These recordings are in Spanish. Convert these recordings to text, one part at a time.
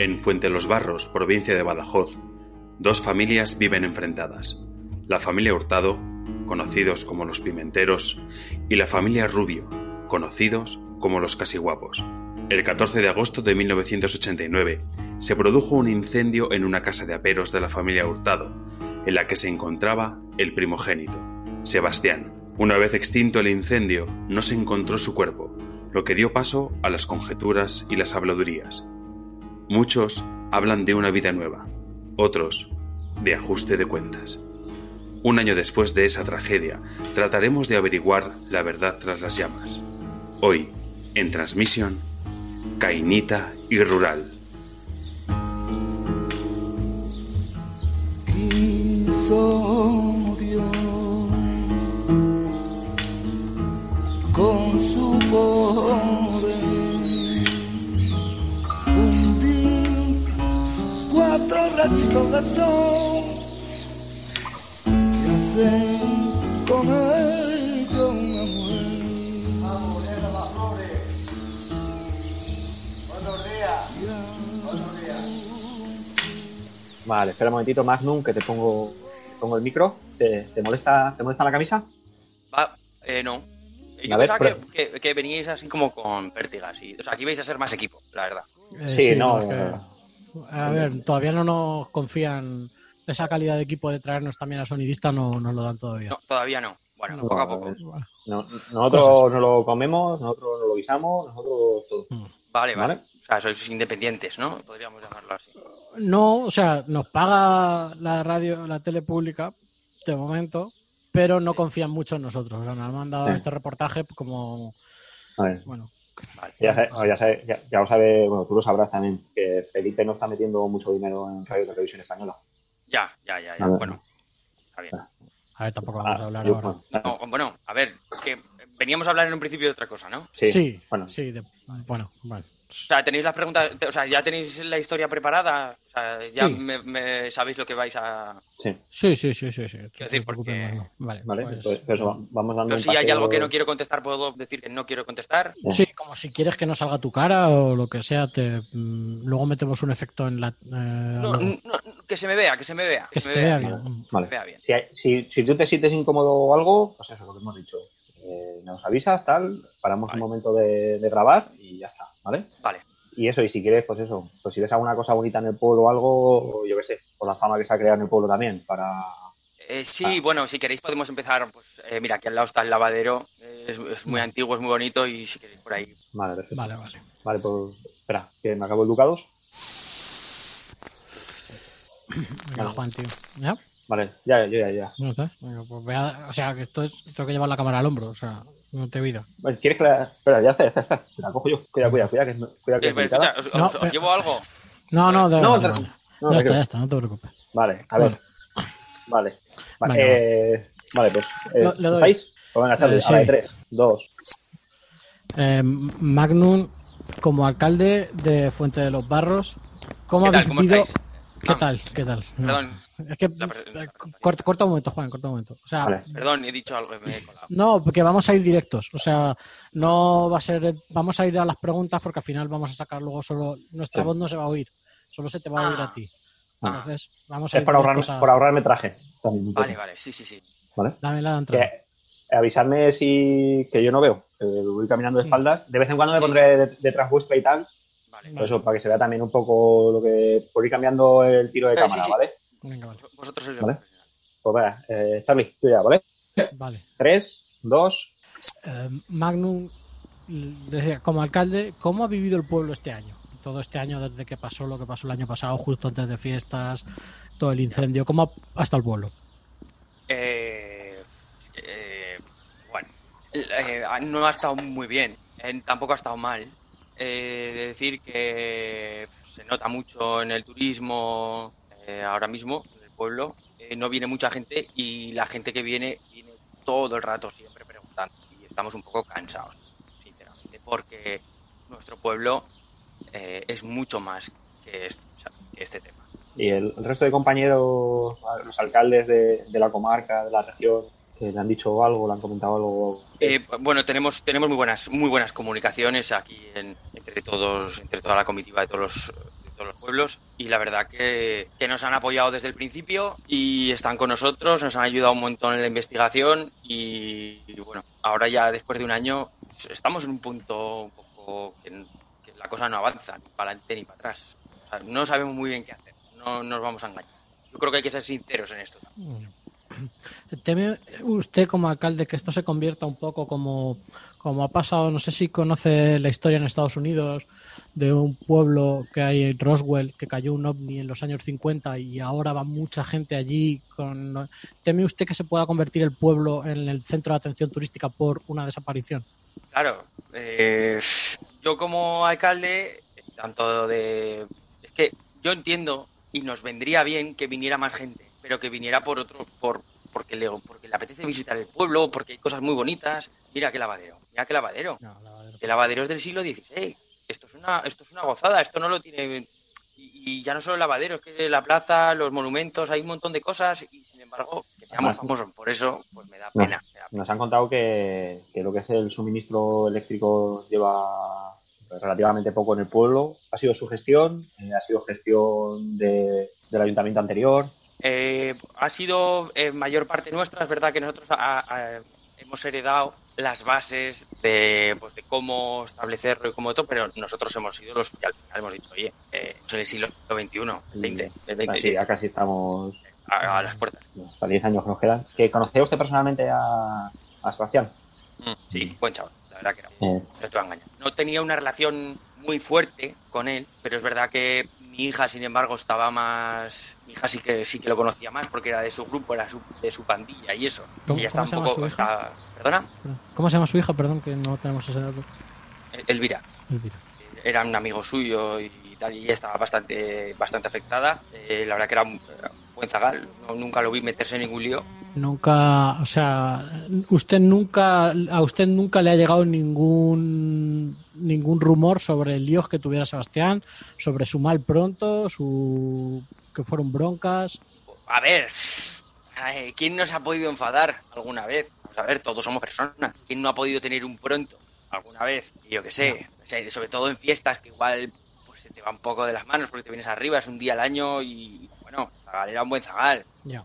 En Fuente los Barros, provincia de Badajoz, dos familias viven enfrentadas. La familia Hurtado, conocidos como los Pimenteros, y la familia Rubio, conocidos como los Casiguapos. El 14 de agosto de 1989 se produjo un incendio en una casa de aperos de la familia Hurtado, en la que se encontraba el primogénito, Sebastián. Una vez extinto el incendio, no se encontró su cuerpo, lo que dio paso a las conjeturas y las habladurías. Muchos hablan de una vida nueva, otros de ajuste de cuentas. Un año después de esa tragedia, trataremos de averiguar la verdad tras las llamas. Hoy, en transmisión, Cainita y Rural. De sol y hacer con ellos una mujer. Vale, espera un momentito, Magnum, que te pongo, te pongo el micro. ¿Te, te molesta, ¿Te molesta la camisa? Va, eh, no. Yo A pensaba que, que, que veníais así como con pértigas. Y, o sea, aquí vais a ser más equipo, la verdad. Eh, Sí, no, es que- a ver, todavía no nos confían esa calidad de equipo de traernos también a sonidista, no nos lo dan todavía. No, todavía no. Bueno, No, poco a poco. No, nosotros no lo comemos, nosotros no lo guisamos, nosotros todo. Vale, vale. Vale. O sea, sois independientes, ¿no? Podríamos llamarlo así. No, o sea, nos paga la radio, la tele pública de momento, pero no confían mucho en nosotros. O sea, nos han mandado Sí. este reportaje como, A ver, bueno, Vale. ya, sabe- ya, sabe- ya, ya lo sabe, bueno, tú lo sabrás también, que Felipe no está metiendo mucho dinero en Radio Televisión Española. Ya, ya, ya, ya. A ver. Bueno, está bien. a ver, tampoco vamos a Ah, hablar yo- ahora. bueno, No, bueno, a ver, que veníamos a hablar en un principio de otra cosa, ¿no? sí, Sí, bueno, sí, de- bueno, bueno. O sea, tenéis las preguntas, o sea, ya tenéis la historia preparada, o sea, ya Sí. me, me- sabéis lo que vais a... sí, Sí, sí, sí, sí, sí. decir, porque-. Vale, vale, pues- pues, pues eso, vamos dando Pero si hay algo que no quiero contestar, puedo decir que no quiero contestar. Sí, como si quieres que no salga tu cara o lo que sea, te mm, luego metemos un efecto en la. eh, No, no, no, que se me vea, que se me vea. que se se me te vea vea. bien. Vale. vea bien. Si, hay- si, si tú te sientes incómodo o algo, pues eso, lo que hemos dicho. Eh, nos avisas, tal, paramos Vale. un momento de, de grabar y ya está, ¿vale? Vale. Y eso, y si quieres, pues eso, pues si ves alguna cosa bonita en el pueblo o algo, yo qué sé, por la fama que se ha creado en el pueblo también, para... Eh, sí, bueno, si queréis podemos empezar. Pues eh, mira, aquí al lado está el lavadero. eh, es, es muy antiguo, es muy bonito y si queréis por ahí. Vale, perfecto. Vale, Vale, vale. pues espera, que me acabo el Ducados. Venga, Vale. Juan, tío. ¿Ya? Vale, ya, ya, ya, ya. No sé. Venga, pues vea- o sea, que esto es. Tengo que llevar la cámara al hombro, o sea, no te he ¿Quieres que la... Espera, ya está, ya está, ya está. La cojo yo. Cuida, cuida, cuida, que cuida que Eh, pero escucha, ¿os, No, os- os pero- llevo algo? No, no, de No, no, ya está, ya está, no te preocupes. Vale, a ver. Vale. Vale, Venga, eh, vale pues. Eh, Lo- le doy. ¿Estáis? Pues venga, Charlie, Eh, a la de sí. 3, 2. Eh, Magnum, como alcalde de Fuente de los Barros, ¿cómo habéis ¿Cómo vivido? ¿Qué Ah, tal? ¿Qué tal? No. Perdón, Es que eh, corta, corta un momento, Juan, corta un momento. O sea, Vale. perdón, he dicho algo me he colado. no, porque vamos a ir directos. O sea, no va a ser, vamos a ir a las preguntas porque al final vamos a sacar luego solo nuestra Sí. voz no se va a oír, solo se te va a oír Ah. a ti. Ah. Entonces, vamos a Es ir por ahorrarme, a- por ahorrarme traje. También, Vale, vale, sí, sí, sí. ¿vale? Dame la entrada. Eh, avisarme si que yo no veo, que voy caminando de Sí. espaldas. De vez en cuando me Sí. pondré de- detrás vuestra y tal, Vale. por eso, para que se vea también un poco lo que. por ir cambiando el tiro de Eh, cámara, sí. ¿vale? Venga, vale. Vosotros sois Vale. Pues venga, eh, Charlie, tú ya, ¿vale? Vale. 3, 2. Eh, Magnum, decía, como alcalde, ¿cómo ha vivido el pueblo este año? Todo este año desde que pasó lo que pasó el año pasado, justo antes de fiestas, todo el incendio, ¿cómo ha, ha estado el pueblo? Eh, eh, bueno, eh, no ha estado muy bien, eh, tampoco ha estado mal. Eh, de decir que se nota mucho en el turismo eh, ahora mismo en el pueblo. Eh, no viene mucha gente y la gente que viene viene todo el rato siempre preguntando y estamos un poco cansados, sinceramente, porque nuestro pueblo eh, es mucho más que este, este tema. Y el, resto de compañeros, los alcaldes de, la comarca, de la región, le han dicho algo, le han comentado algo. Eh, bueno, tenemos, tenemos muy buenas, muy buenas comunicaciones aquí en- entre todos, entre toda la comitiva de todos los, de todos los pueblos y la verdad que, que nos han apoyado desde el principio y están con nosotros, nos han ayudado un montón en la investigación y, y bueno, ahora ya después de un año pues, estamos en un punto un poco que, que la cosa no avanza ni para adelante ni para atrás. O sea, no sabemos muy bien qué hacer, no nos vamos a engañar. Yo creo que hay que ser sinceros en esto. ¿Teme usted como alcalde que esto se convierta un poco como, como ha pasado, no sé si conoce la historia en Estados Unidos de un pueblo que hay en Roswell, que cayó un ovni en los años 50 y ahora va mucha gente allí. Con... ¿Teme usted que se pueda convertir el pueblo en el centro de atención turística por una desaparición? Claro, eh, yo como alcalde, tanto de... Es que yo entiendo y nos vendría bien que viniera más gente, pero que viniera por otro, por porque le, porque le apetece visitar el pueblo, porque hay cosas muy bonitas. Mira qué lavadero, mira qué lavadero. No, lavadero. El lavadero es del siglo XVI. Esto es una, esto es una gozada, esto no lo tiene. Y, y ya no solo el lavadero, es que la plaza, los monumentos, hay un montón de cosas y sin embargo, que seamos Además, famosos por eso, pues me da No. pena. me da pena. Nos han contado que, que lo que es el suministro eléctrico lleva relativamente poco en el pueblo. ¿Ha sido su gestión? Eh, ¿Ha sido gestión de- del ayuntamiento anterior? Eh, ha sido en mayor parte nuestra, es verdad que nosotros a- a- hemos heredado las bases de, pues, de cómo establecerlo y cómo todo, pero nosotros hemos sido los que al final hemos dicho, oye, eh, es el siglo XX, el 20, el 20, Así, ya casi estamos a, a las puertas. hasta 10 años que nos quedan. ¿Que conocía usted personalmente a, a Sebastián? Mm, Sí, buen chaval, la verdad que era. Eh, No te voy a engañar. No tenía una relación muy fuerte con él, pero es verdad que mi hija, sin embargo, estaba más. Mi hija sí que sí que lo conocía más porque era de su grupo, era su- de su pandilla y eso. ¿Cómo- Ella cómo está se un llama poco. su hija? está- ¿Perdona? ¿Cómo se llama su hija? Perdón, que no tenemos ese dato. El- Elvira. Elvira. Era un amigo suyo y tal, y ella estaba bastante, bastante afectada. Eh, la verdad que era un era un buen zagal. No- nunca lo vi meterse en ningún lío. Nunca, o sea, usted nunca, a usted nunca le ha llegado ningún ningún rumor sobre el líos que tuviera Sebastián, sobre su mal pronto, su que fueron broncas. A ver, ay, ¿quién nos ha podido enfadar alguna vez? Vamos a ver, todos somos personas. ¿Quién no ha podido tener un pronto alguna vez? Yo qué sé, o sea, sobre todo en fiestas que igual pues se te va un poco de las manos porque te vienes arriba, es un día al año y bueno, Zagal era un buen Zagal. Sí.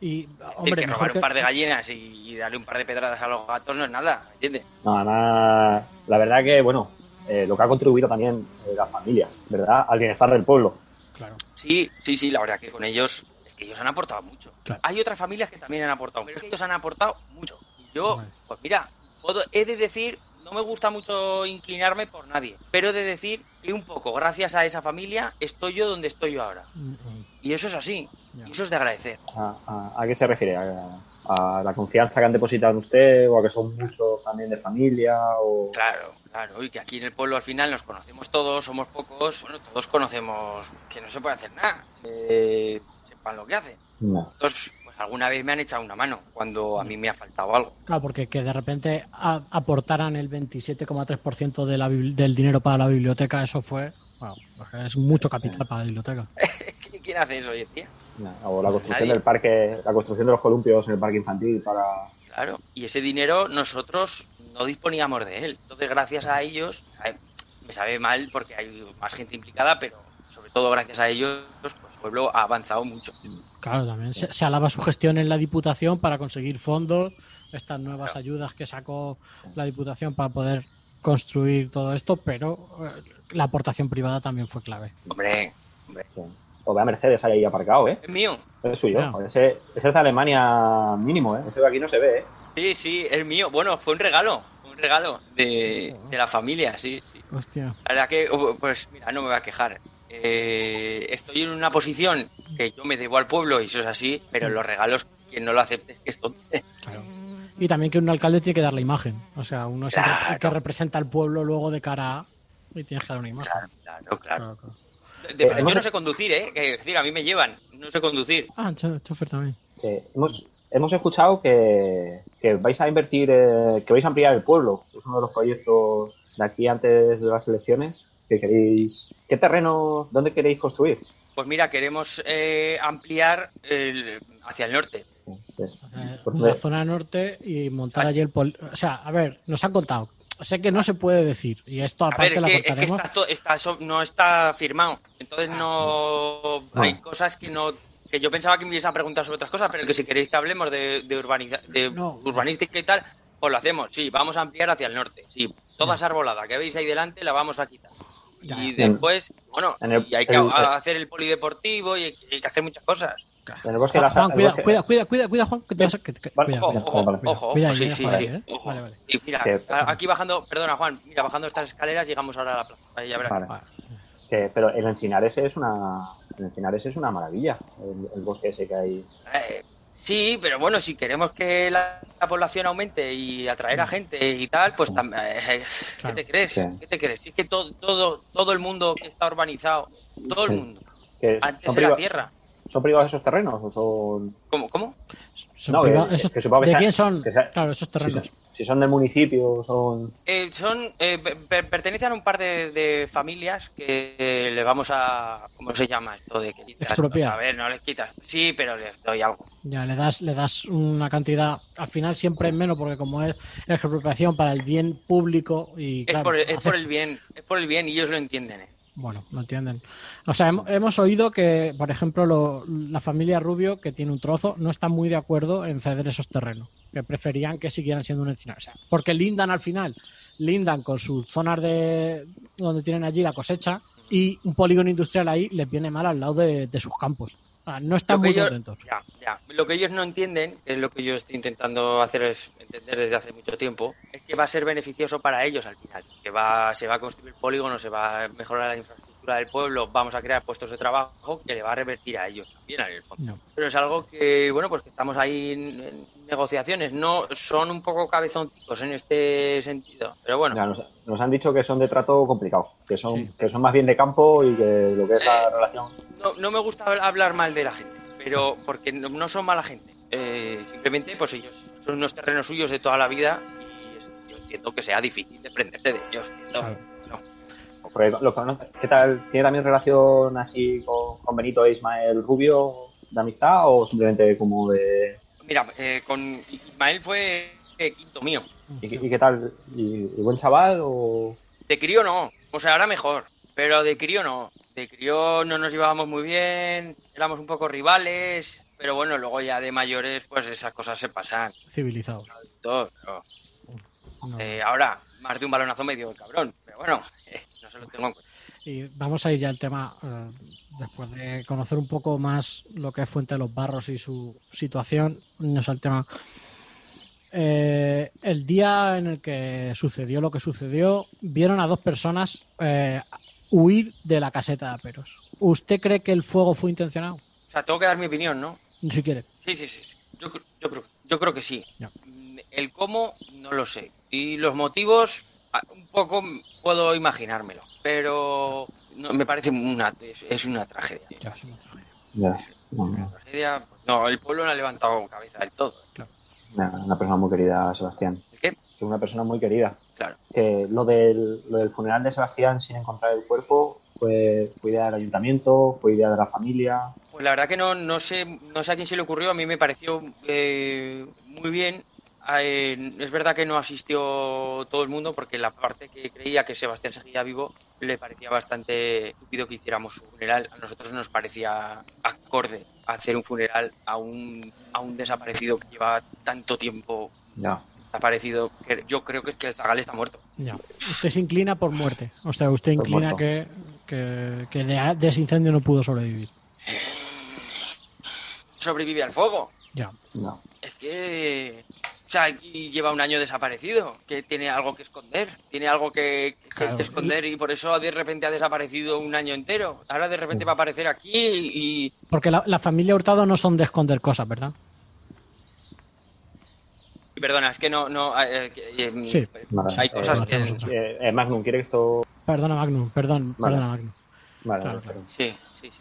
Y Hombre, que robar que- un par de gallinas y, y darle un par de pedradas a los gatos no es nada, ¿entiendes? no, además, la verdad que, bueno, eh, lo que ha contribuido también eh, la familia, ¿verdad? Al bienestar del pueblo. claro. Sí, sí, sí, la verdad que con ellos, es que ellos han aportado mucho. Claro. Hay otras familias que también han aportado, pero es que ellos han aportado mucho. Y yo, Vale. pues mira, puedo, he de decir, me gusta mucho inclinarme por nadie, pero he de decir que un poco, gracias a esa familia, estoy yo donde estoy yo ahora. Mm, mm, Y eso es así, y eso es de agradecer. ¿A, a- a qué se refiere? ¿A, a la confianza que han depositado en usted o a que son muchos también de familia? O... Claro, claro, y que aquí en el pueblo al final nos conocemos todos, somos pocos, bueno, todos conocemos que no se puede hacer nada, eh, sepan lo que hacen. No. Entonces, pues alguna vez me han echado una mano cuando a mí me ha faltado algo. Claro, porque que de repente a- aportaran el 27,3% de la del dinero para la biblioteca, eso fue, bueno, es mucho capital para la biblioteca. ¿Quién, hace eso hoy en día? No. O la construcción Nadie. del parque, la construcción de los columpios en el parque infantil para... Claro, y ese dinero nosotros no disponíamos de él. Entonces, gracias a ellos, me sabe mal porque hay más gente implicada, pero sobre todo gracias a ellos, pues pueblo ha avanzado mucho. Claro, también se, se alaba su gestión en la Diputación para conseguir fondos, estas nuevas Claro. ayudas que sacó la Diputación para poder construir todo esto, pero eh, la aportación privada también fue clave. Hombre, hombre, O vea Mercedes ahí aparcado, ¿eh? es mío. Es suyo. Ese, ese es de Alemania mínimo, ¿eh? Ese de aquí no se ve, ¿eh? Sí, sí, es mío. Bueno, fue un regalo, un regalo de, de la familia, sí, sí. Hostia. La verdad que, uh, pues mira, no me voy a quejar. Eh, estoy en una posición que yo me debo al pueblo y eso es así, pero los regalos, quien no lo acepte es que es tonto. Claro. Y también que un alcalde tiene que dar la imagen. O sea, uno es el que representa al pueblo luego de cara a... Y tienes que dar una imagen. Claro, claro, claro. Claro, claro. De- de- yo no sé conducir, ¿eh? Que, es decir, a mí me llevan, no sé conducir. Ah, cho- chofer también. Eh, hemos, hemos escuchado que, que vais a invertir, eh, que vais a ampliar el pueblo. Es uno de los proyectos de aquí antes de las elecciones. Que queréis, ¿Qué terreno, dónde queréis construir? Pues mira, queremos eh, ampliar el- hacia el norte. Eh, Pues la zona norte y montar allí el pol... O sea, a ver, nos han contado sé que no se puede decir. Y esto A ver, aparte es la es que está to- está no está firmado. Entonces Ah, no, hay cosas que no que yo pensaba que me ibais a preguntar sobre otras cosas, pero que si queréis que hablemos de, de, urbaniza- de No. urbanística y tal, pues lo hacemos. Sí, vamos a ampliar hacia el norte. Sí, toda esa arbolada que veis ahí delante la vamos a quitar. Y ya. después, bueno, En el- y hay que el- a- hacer el polideportivo y hay, hay que hacer muchas cosas. En el bosque de Juan, las Juan, el cuida, bosque- cuida, cuida, cuida, cuida, Juan, que te vas a... que- que- Vale, cuida, Ojo, cuida. ojo, ojo, Cuida ahí, sí, eh, sí, sí. eh. ojo. Vale, vale. Y mira, aquí bajando, perdona Juan, mira, bajando estas escaleras llegamos ahora a la plaza. Ahí ya verás. Vale. Que- pero el encinar ese es una. El encinar ese es una maravilla. El, el bosque ese que hay. Eh, sí, pero bueno, si queremos que la, la población aumente y atraer a gente y tal, pues tam- eh, ¿qué Claro. te crees? Sí. ¿Qué te crees? Si es que todo, todo, todo el mundo que está urbanizado, todo el Sí. mundo, Que antes era tierra. ¿Son privados esos terrenos o son.? ¿Cómo? ¿Cómo? Son No, que- esos- que supongo que ¿De sea- quién son? que sea- Claro, esos Si terrenos. son, si son del municipio, son. Eh, son eh, per- pertenecen a un par de, de familias que eh, le vamos a ¿cómo se llama esto de que quitas? Expropiar. A ver, no les quitas. Sí, pero les doy algo. Ya le das, le das una cantidad, al final siempre es menos, porque como es expropiación para el bien público y Es, por, es hace- por el bien, es por el bien y ellos lo entienden. ¿eh? Bueno, no entienden. O sea, hem- hemos oído que, por ejemplo, lo- la familia Rubio, que tiene un trozo, no está muy de acuerdo en ceder esos terrenos. Que preferían que siguieran siendo un encinar. O sea, porque lindan al final, lindan con sus zonas de donde tienen allí la cosecha y un polígono industrial ahí les viene mal al lado de sus campos. No están muy ellos- contentos. Ya, ya. Lo que ellos no entienden, que es lo que yo estoy intentando hacer es entender desde hace mucho tiempo, es que va a ser beneficioso para ellos al final. Que va, se va a construir polígonos, se va a mejorar la infraestructura del pueblo, vamos a crear puestos de trabajo que le va a revertir a ellos también en el fondo. No. Pero es algo que, bueno, pues que estamos ahí en, en negociaciones. No son un poco cabezoncicos en este sentido. Pero bueno, Ya, nos, nos han dicho que son de trato complicado, que son, Sí. que son más bien de campo y que lo que es la relación. no, no me gusta hablar mal de la gente, pero porque no, no son mala gente. Eh, simplemente, pues ellos son unos terrenos suyos de toda la vida y es- yo entiendo que sea difícil desprenderse de ellos. entiendo. Claro. No. Porque lo conoce- ¿Qué tal? ¿Tiene también relación así con, con Benito e Ismael Rubio de amistad o simplemente como de. Mira, eh, con Ismael fue eh, quinto mío. ¿Y, y qué tal? ¿Y, y buen chaval o.? De crío no, o sea, ahora mejor, pero de crío no. De crío no nos llevábamos muy bien, éramos un poco rivales, pero bueno, luego ya de mayores, pues esas cosas se pasan. Civilizados. Todos, pero, No. eh, ahora, más de un balonazo medio el cabrón, pero bueno, eh, no se lo tengo en cuenta. Y vamos a ir ya al tema, eh, después de conocer un poco más lo que es Fuente de los Barros y su situación, irnos al tema. El día en el que sucedió lo que sucedió, vieron a dos personas huir de la caseta de aperos. ¿Usted cree que el fuego fue intencionado? O sea, tengo que dar mi opinión, ¿no? Si quiere. Sí, sí, sí. Yo, yo, creo, yo creo que sí. Ya. El cómo, no lo sé. Y los motivos, ah, un poco puedo imaginármelo. Pero no, me parece una, es, es una tragedia. Ya, es una tragedia. Ya, Es no, una no. tragedia. No, el pueblo no ha levantado cabeza del todo. Una, una persona muy querida, Sebastián. ¿El qué? Que es una persona muy querida. Claro. Que lo del, lo del funeral de Sebastián sin encontrar el cuerpo fue, fue idea del ayuntamiento, fue idea de la familia. Pues la verdad que no, no sé, no sé a quién se le ocurrió, a mí me pareció eh, muy bien. Eh, es verdad que no asistió todo el mundo porque la parte que creía que Sebastián seguía vivo le parecía bastante estúpido que hiciéramos su funeral. A nosotros nos parecía acorde hacer un funeral a un, a un desaparecido que lleva tanto tiempo desaparecido. Que yo creo que es que el Zagal está muerto. Ya. Usted se inclina por muerte. O sea, usted Por inclina muerto. que, que, que de, de ese incendio no pudo sobrevivir. Sobrevive al fuego. Ya. No. Es que. O sea, y lleva un año desaparecido, que tiene algo que esconder, tiene algo que, que Claro. esconder y por eso de repente ha desaparecido un año entero. Ahora de repente va a aparecer aquí y. Porque la, la familia Hurtado no son de esconder cosas, ¿verdad? y perdona, es que no. no eh, eh, Sí. Vale. Hay cosas Eh, que. Magnum, ¿quiere que esto...? Perdona, Magnum, perdón, Vale. perdona, Magnum. Vale, Claro, vale, claro. perdón. Sí, sí, sí.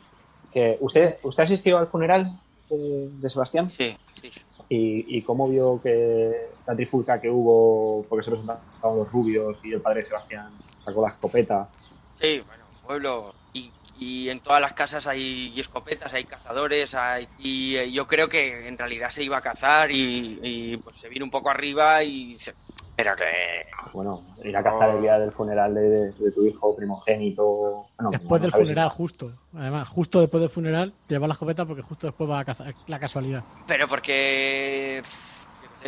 Que ¿usted, ¿Usted asistió al funeral de, de Sebastián? Sí, sí, sí. ¿Y, ¿Y cómo vio que la trifulca que hubo, porque se presentaron los rubios y el padre Sebastián sacó la escopeta? Sí, bueno, pueblo. Y, y en todas las casas hay escopetas, hay cazadores, hay, y eh, yo creo que en realidad se iba a cazar y, y, pues se vino un poco arriba y se- Pero que. Bueno, ir a cazar el día del funeral de, de tu hijo primogénito. Bueno, Después no del si- funeral, justo. Además, justo después del funeral, te llevas la escopeta porque justo después va a cazar la casualidad. Pero porque.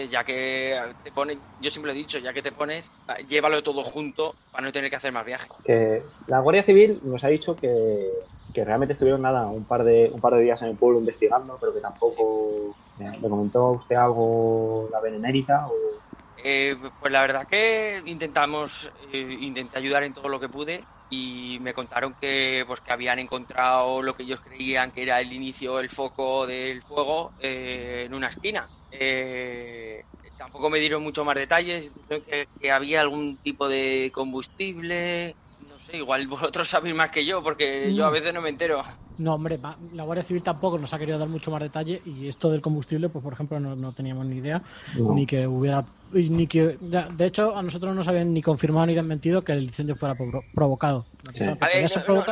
ya que te pones. Yo siempre lo he dicho, ya que te pones, llévalo todo junto para no tener que hacer más viajes. que la Guardia Civil nos ha dicho que, que realmente estuvieron nada un par de un par de días en el pueblo investigando, pero que tampoco ¿le le comentó usted algo la benemérita o Eh, pues la verdad que intentamos, eh, intenté ayudar en todo lo que pude y me contaron que pues que habían encontrado lo que ellos creían que era el inicio, el foco del fuego eh, en una esquina. Eh, tampoco me dieron mucho más detalles, que, que había algún tipo de combustible, no sé, igual vosotros sabéis más que yo porque yo a veces no me entero. No, hombre, va- la Guardia Civil tampoco nos ha querido dar mucho más detalle y esto del combustible, pues por ejemplo, no, no teníamos ni idea, No. ni que hubiera, y ni que, ya, de hecho, a nosotros no nos habían ni confirmado ni desmentido que el incendio fuera provo- provocado. Sí. A ver, no.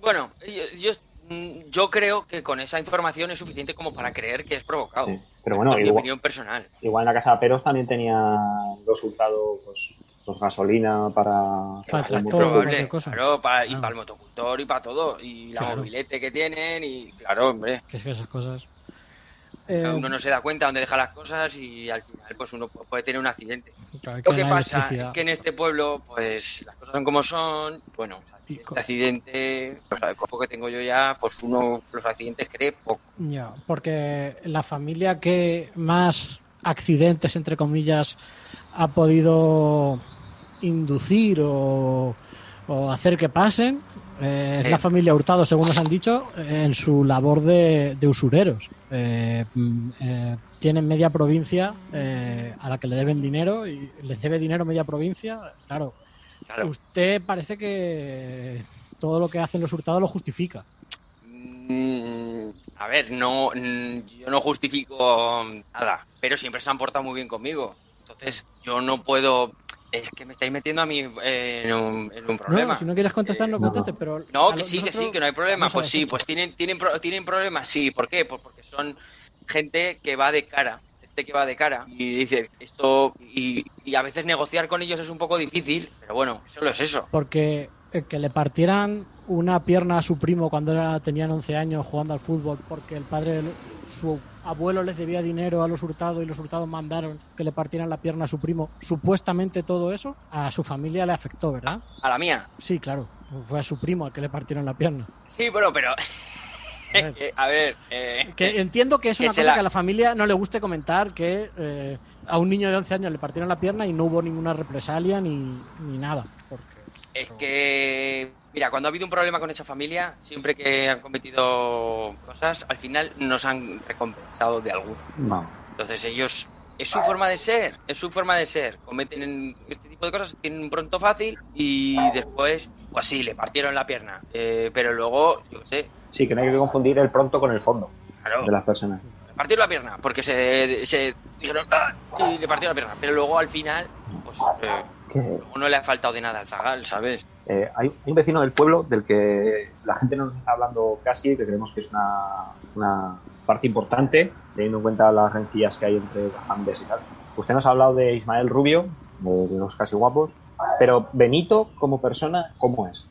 Bueno, yo, yo, mm, yo creo que con esa información es suficiente como para creer que es provocado. Sí. Pero bueno, es mi igual, opinión personal. igual en la casa de Peros también tenía los hurtados pues, pues gasolina para, Para tractor, probable, cosa. claro, para, y Ah. para el motocultor y para todo, y la Claro. mobilete que tienen, y claro, hombre, que es que esas cosas. Eh, uno no se da cuenta dónde deja las cosas y al final pues uno pu- puede tener un accidente. claro, Lo que pasa es que en este pueblo pues las cosas son como son, bueno, el accidente, pues el cojo que tengo yo ya, pues uno los accidentes cree poco. Ya, porque la familia que más accidentes, entre comillas, ha podido inducir o, o hacer que pasen eh, es Eh. la familia Hurtado, según nos han dicho, en su labor de, de usureros. Eh, mm, eh, tienen media provincia eh, a la que le deben dinero y les debe dinero media provincia. Claro, Claro. usted parece que todo lo que hacen los hurtados lo justifica. Mm, A ver, no, mm, yo no justifico nada, pero siempre se han portado muy bien conmigo. Entonces, yo no puedo. Es que me estáis metiendo a mí eh, en un, en un problema. No, si no quieres contestar, no No. contestes, pero... No, que sí, que sí, que no hay problema. Pues sí, pues tienen, tienen, tienen problemas, sí. ¿Por qué? Pues porque son gente que va de cara. Gente que va de cara. Y dices, esto. Y, y a veces negociar con ellos es un poco difícil, pero bueno, solo es eso. Porque eh, que le partieran una pierna a su primo cuando era, tenían 11 años jugando al fútbol porque el padre, su abuelo les debía dinero a los hurtados y los hurtados mandaron que le partieran la pierna a su primo. Supuestamente todo eso a su familia le afectó, ¿verdad? A la mía. Sí, claro. Fue a su primo al que le partieron la pierna. Sí, bueno, pero. ver. a ver. eh, Que entiendo que es una cosa la- que a la familia no le guste comentar que eh, a un niño de 11 años le partieron la pierna y no hubo ninguna represalia ni, ni nada. Porque Es que, mira, cuando ha habido un problema con esa familia, siempre que han cometido cosas, al final nos han recompensado de alguna. no. Entonces ellos, es su forma de ser, es su forma de ser. Cometen este tipo de cosas, tienen un pronto fácil y después, pues sí, le partieron la pierna. Eh, pero luego, yo qué sé, Sí, que no hay que confundir el pronto con el fondo claro, de las personas. le partieron la pierna porque se, se dijeron "Ah", y le partieron la pierna. Pero luego al final, pues eh, Que, no le ha faltado de nada al zagal, ¿sabes? eh, hay, un vecino del pueblo del que la gente no nos está hablando casi, que creemos que es una, una parte importante, teniendo en cuenta las rencillas que hay entre las familias y tal. Usted nos ha hablado de Ismael Rubio, de, de los casi guapos, pero Benito como persona, ¿cómo es?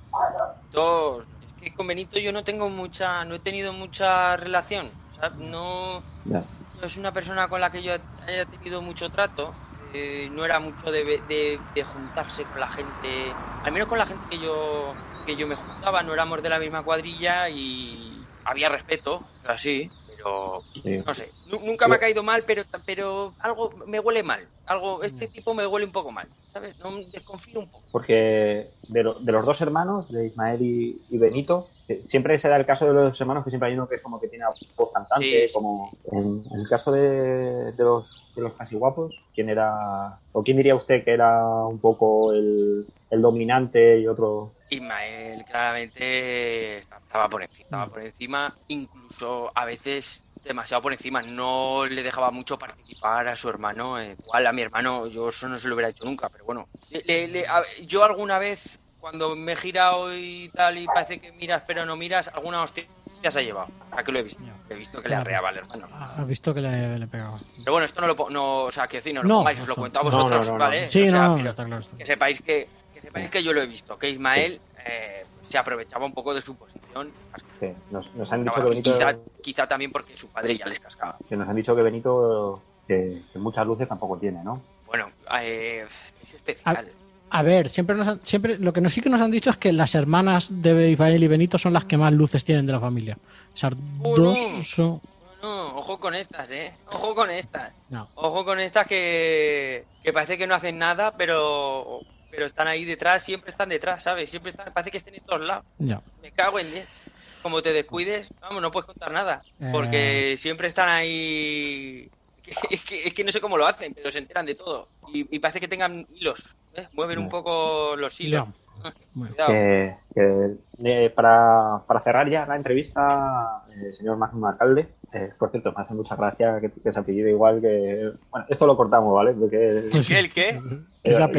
Dos. Es que con Benito yo no tengo mucha, no he tenido mucha relación. o sea, No, no es una persona con la que yo haya tenido mucho trato. Eh, no era mucho de, de- de juntarse con la gente, al menos con la gente que yo que yo me juntaba. No éramos de la misma cuadrilla y había respeto, o sea, sí, pero Sí. no sé. Nu- Nunca me ha caído mal, pero pero algo me huele mal. Algo este tipo me huele un poco mal, ¿sabes? No desconfío un poco. Porque de, lo- de los dos hermanos, de Ismael y, y Benito, siempre se da el caso de los hermanos que siempre hay uno que es como que tiene voz cantante, Sí, como en, en el caso de, de los de los casi guapos, ¿quién era, o quién diría usted que era un poco el, el dominante y otro? Ismael claramente estaba por encima, estaba por encima, incluso a veces demasiado por encima, no le dejaba mucho participar a su hermano, eh, igual a mi hermano yo eso no se lo hubiera hecho nunca, pero bueno, le- le- a- yo alguna vez cuando me he girado y tal y parece que miras pero no miras, alguna hostia se ha llevado, a que lo he visto. He visto que le arreaba al hermano. Ha visto que le, le pegaba. Pero bueno, esto no lo, no, o sea, que decir, no lo No, pongáis, os lo cuento a vosotros, no. ¿vale? Sí, O sea, no, pero está claro. está que sepáis que, que sepáis que yo lo he visto, que Ismael eh, se aprovechaba un poco de su posición. Sí, nos, nos han dicho que Benito, quizá, quizá también porque su padre ya les cascaba. que nos han dicho que Benito que, que muchas luces tampoco tiene, ¿no? Bueno, eh, es especial. A ver, siempre nos han- siempre lo que nos sí que nos han dicho es que las hermanas de Ismael y Benito son las que más luces tienen de la familia. Esas Oh, dos no. son. No, ojo con estas, ¿eh? Ojo con estas. No. Ojo con estas que, que parece que no hacen nada, pero, pero están ahí detrás, siempre están detrás, ¿sabes? Siempre están, parece que estén en todos lados. Me cago en 10. Como te descuides, vamos, no puedes contar nada. Eh. Porque siempre están ahí. Es que, es que no sé cómo lo hacen, pero se enteran de todo. Y, y parece que tengan hilos. ¿eh? Mueven un poco los hilos. Bueno. Que, que, eh, para, para cerrar ya la entrevista, eh, señor Magnum Alcalde, eh, por cierto, me hace mucha gracia que, que se apellido igual que... Bueno, esto lo cortamos, ¿vale? Porque ¿El qué? ¿El qué?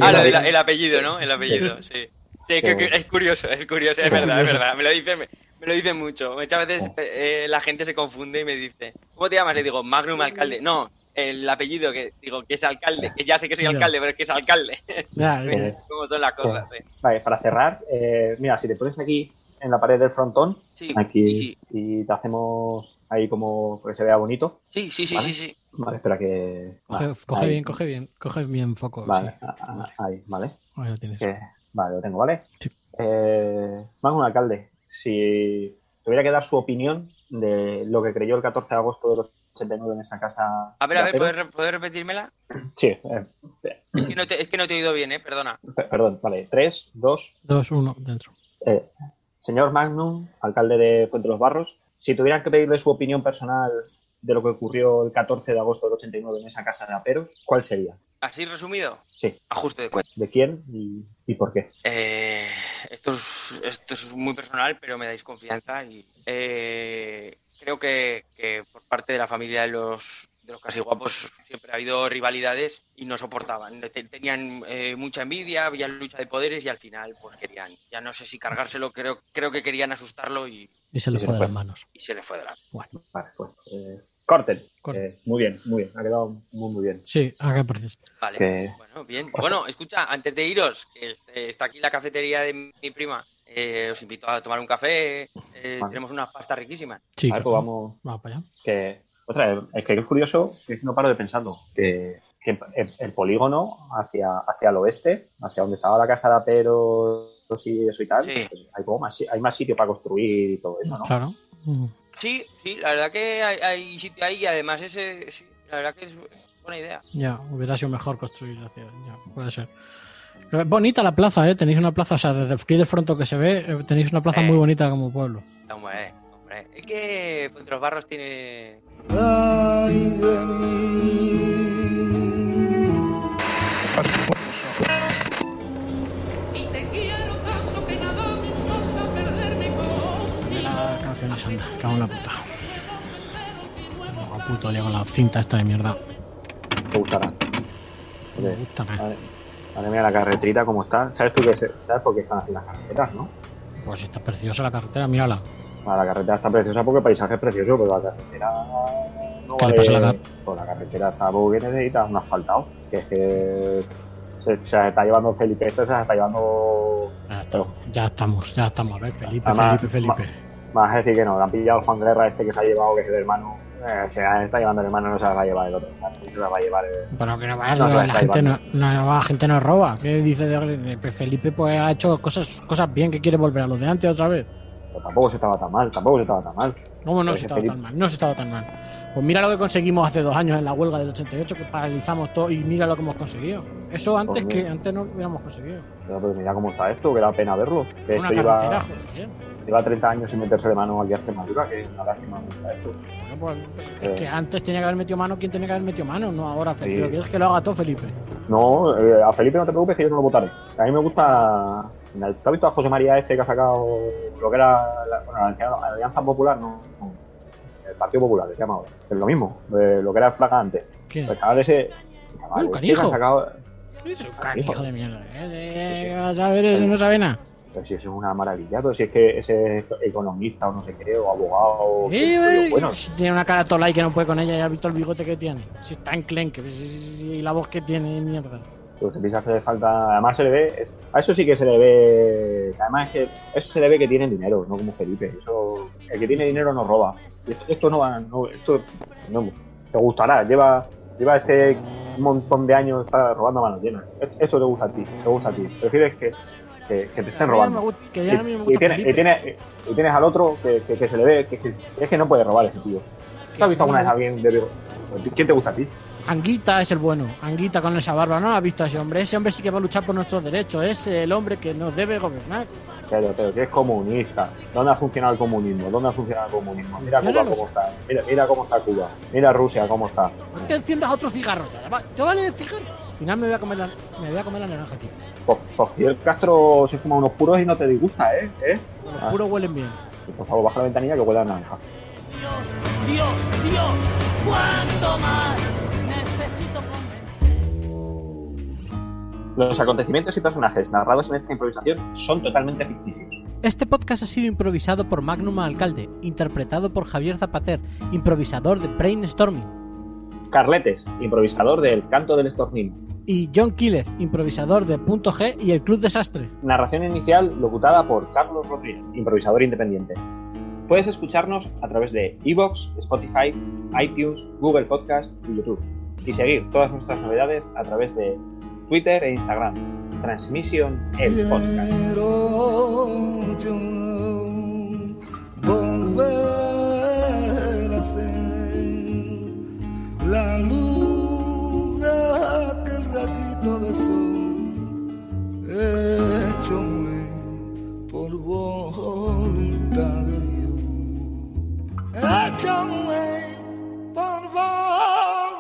Ah, el apellido, ¿no? El apellido, sí. Sí, es, que- es curioso, es curioso, es verdad, es verdad. Me lo dice, me, me lo dice mucho. Muchas veces Sí. eh, la gente se confunde y me dice, ¿cómo te llamas? Le digo, Magnum Alcalde. No, el apellido que digo que es alcalde, que ya sé que soy alcalde, pero es que es alcalde. Ya, Eh, ¿Cómo son las cosas? Sí, Vale, para cerrar, eh, mira, si te pones aquí en la pared del frontón, sí, aquí, sí, sí, y te hacemos ahí como que se vea bonito. sí, sí, sí, Vale. sí, sí. Vale, espera que... Coge, vale, coge ahí. bien, coge bien, coge bien foco. Vale, sí. a- a- Vale. ahí, vale. Ahí lo tienes. Que- vale, lo tengo, ¿vale? Sí. Eh, Magnum Alcalde, si tuviera que dar su opinión de lo que creyó el 14 de agosto de los 89 en esta casa... A ver, a ver. ¿puedes, puedes repetírmela? Sí, eh, Es que, no te, es que no te he oído bien, ¿eh? Perdona. pe- perdón, vale. 3, 2, Dos, uno, dentro. Eh, señor Magnum, alcalde de Fuente de los Barros, si tuvieran que pedirle su opinión personal de lo que ocurrió el 14 de agosto del 89 en esa casa de aperos, ¿cuál sería? Así resumido, Sí, ajuste de cuentas. ¿de quién y, y por qué? Eh, esto, es, esto es muy personal, pero me dais confianza y eh, creo que, que por parte de la familia de los de los casi guapos siempre ha habido rivalidades y no soportaban. Te- Tenían eh, mucha envidia, había lucha de poderes y al final pues querían, ya no sé si cargárselo, creo, creo que querían asustarlo y, Y se le Y se fue de las manos. y se le fue de la... Bueno, Vale, pues eh, corten. Eh, muy bien, muy bien. Ha quedado muy, muy bien. sí, ¿a qué pareces? Vale, Que- bueno, bien. Bueno, escucha, antes de iros, que este- está aquí la cafetería de mi prima, eh, os invito a tomar un café, eh, Vale. tenemos unas pastas riquísimas. Sí, ver, pues vamos. Vamos para allá. Que, otra vez, es que es curioso que no paro de pensando que, que el, el polígono hacia, hacia el oeste, hacia donde estaba la casa de aperos y eso y tal, Sí. pues hay, como más, si- hay más sitio para construir y todo eso, ¿no? Claro. Mm. Sí, sí, la verdad que hay, hay sitio ahí y además ese, sí, la verdad que es buena idea. Ya, hubiera sido mejor construir la ciudad. Ya, puede ser. Eh, Bonita la plaza, ¿eh? Tenéis una plaza, o sea, desde el free del fronto que se ve, eh, tenéis una plaza Eh. muy bonita como pueblo. Hombre, hombre, es que Fuente de los Barros tiene... ay de mí. Anda, cago en la puta. No, puto lío con la cinta esta de mierda. Te gustarán. Me Porque, gusta, madre, madre mía, la carreterita como está. ¿Sabes tú se- sabes por qué están así las carreteras, no? Pues está preciosa la carretera, mírala. Ah, La carretera está preciosa porque el paisaje es precioso, pero la carretera no ¿Qué le vale- pasa a la car- Pues la carretera está porque necesita un asfaltado. Que es que se, se está llevando Felipe, esto se está llevando Ya, está- ya estamos, ya estamos. A ver, Felipe, Además, Felipe, Felipe. Vas a decir que no, le han pillado Juan Guerra este que se ha llevado, que es el hermano. Eh, se está llevando el hermano, no se la va a llevar el otro. Se la va a llevar el... Pero que no va, No, no, la, gente no, no- la gente no roba. ¿Qué dice de pues Felipe? Pues ha hecho cosas, cosas bien que quiere volver a los de antes otra vez. Pero tampoco se estaba tan mal, tampoco se estaba tan mal. ¿Cómo no se estaba tan mal? No se estaba tan mal. Pues mira lo que conseguimos hace dos años en la huelga del 88, que paralizamos todo y mira lo que hemos conseguido. Eso antes Pues que mira. antes no lo hubiéramos conseguido. Pero, pero mira cómo está esto, que da pena verlo. Que Una esto lleva, joder. lleva 30 años sin meterse de mano aquí a Extremadura, que es una lástima esto. Bueno, pues, Eh. es que antes tenía que haber metido mano quien tenía que haber metido mano, no ahora. Felipe. Sí. Lo que quieres que lo haga todo Felipe. No, eh, a Felipe no te preocupes que yo no lo votaré. A mí me gusta. ¿Te has visto a José María este que ha sacado lo que era la, bueno, la Alianza Popular? No, no, el Partido Popular, que se llama ahora. Es lo mismo, de lo que era el Flaga antes. ¿Quién? El chaval ese. el chaval Un canijo. sacado- Es un canijo de mierda. ¿eh? Eh, a ver, ese no sabe nada. Pero si eso es una maravilla, pero si es que ese es economista o no sé qué, o abogado. Eh, bueno, si tiene una cara tola y que no puede con ella, ya has visto el bigote que tiene. Si está si- si- si- y la voz que tiene, mierda. pues empieza a hacer falta. Además, se le ve. es- a eso sí que se le ve. Además, es que eso se le ve que tienen dinero, no como Felipe. Eso, el que tiene dinero no roba. Esto, esto no va. No, esto no, te gustará. Lleva, lleva este montón de años está robando a manos llenas. Es- Eso te gusta a ti. Te gusta a ti. Prefieres que, que, que te estén robando. que ya no me y, gusta tiene- Felipe. y tiene- y tienes al otro que, que- se le ve que, es que no puede robar ese tío. ¿Tú has visto alguna vez a alguien de? ¿Quién te gusta a ti? Anguita es el bueno. Anguita con esa barba. No has visto a ese hombre. Ese hombre sí que va a luchar por nuestros derechos. Es el hombre que nos debe gobernar. Pero, pero que es comunista. ¿Dónde ha funcionado el comunismo? ¿Dónde ha funcionado el comunismo? Mira Cuba cómo está. Mira, mira cómo está Cuba. Mira Rusia cómo está. No te enciendas otro cigarro. Yo vale el cigarro. Al final me voy a comer la, me voy a comer la naranja aquí. Pues, pues Fidel Castro se fuma unos puros y no te disgusta, ¿eh? ¿Eh? Los Ah. puros huelen bien. Pues, por favor, baja la ventanilla que huele a naranja. Dios, Dios, Dios, ¿cuánto más necesito convencer? Los acontecimientos y personajes narrados en esta improvisación son totalmente ficticios. Este podcast ha sido improvisado por Magnum Alcalde, interpretado por Javier Zapater, improvisador de Brainstorming, Carletes, improvisador del Canto del Estornino. y John Quílez, improvisador de Punto G y el Club Desastre. Narración inicial locutada por Carlos Rodríguez, improvisador independiente. Puedes escucharnos a través de Evox, Spotify, iTunes, Google Podcast y YouTube. Y seguir todas nuestras novedades a través de Twitter e Instagram. Transmission el podcast. Por e già me, per volta.